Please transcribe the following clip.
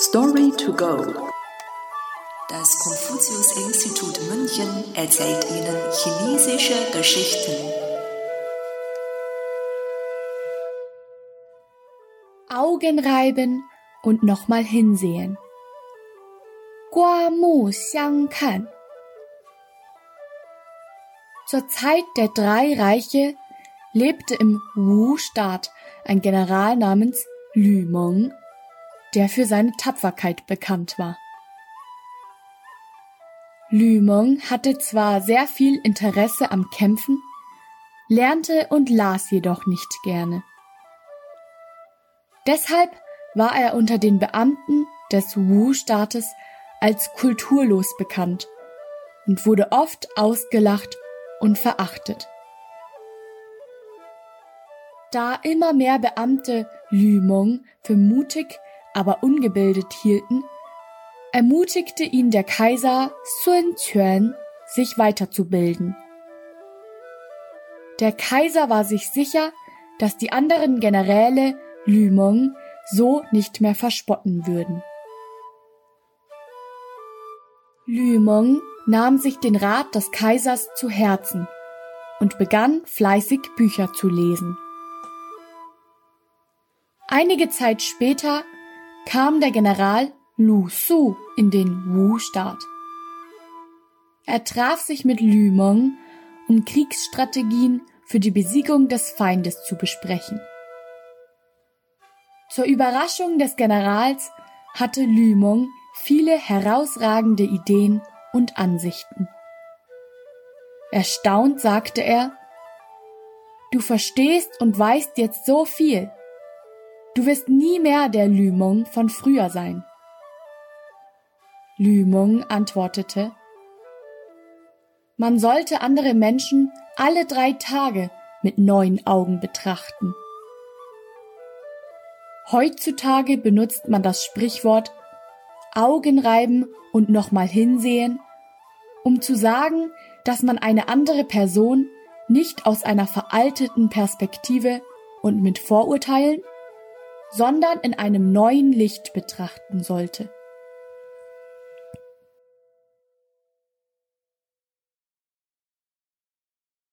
Story to go. Das Konfuzius-Institut München erzählt Ihnen chinesische Geschichten. Augen reiben und nochmal hinsehen. Gua Mu Xiang Kan. Zur Zeit der drei Reiche lebte im Wu-Staat ein General namens Lü Meng der für seine Tapferkeit bekannt war. Lü Meng hatte zwar sehr viel Interesse am Kämpfen, lernte und las jedoch nicht gerne. Deshalb war er unter den Beamten des Wu-Staates als kulturlos bekannt und wurde oft ausgelacht und verachtet. Da immer mehr Beamte Lü Meng für mutig aber ungebildet hielten, ermutigte ihn der Kaiser Sun Quan, sich weiterzubilden. Der Kaiser war sich sicher, dass die anderen Generäle Lü Meng so nicht mehr verspotten würden. Lü Meng nahm sich den Rat des Kaisers zu Herzen und begann fleißig Bücher zu lesen. Einige Zeit später kam der General Lu Su in den Wu-Staat. Er traf sich mit Lü Meng, um Kriegsstrategien für die Besiegung des Feindes zu besprechen. Zur Überraschung des Generals hatte Lü Meng viele herausragende Ideen und Ansichten. Erstaunt sagte er, Du verstehst und weißt jetzt so viel. Du wirst nie mehr der Lümong von früher sein. Lümong antwortete, man sollte andere Menschen alle drei Tage mit neuen Augen betrachten. Heutzutage benutzt man das Sprichwort Augen reiben und nochmal hinsehen, um zu sagen, dass man eine andere Person nicht aus einer veralteten Perspektive und mit Vorurteilen sondern in einem neuen Licht betrachten sollte.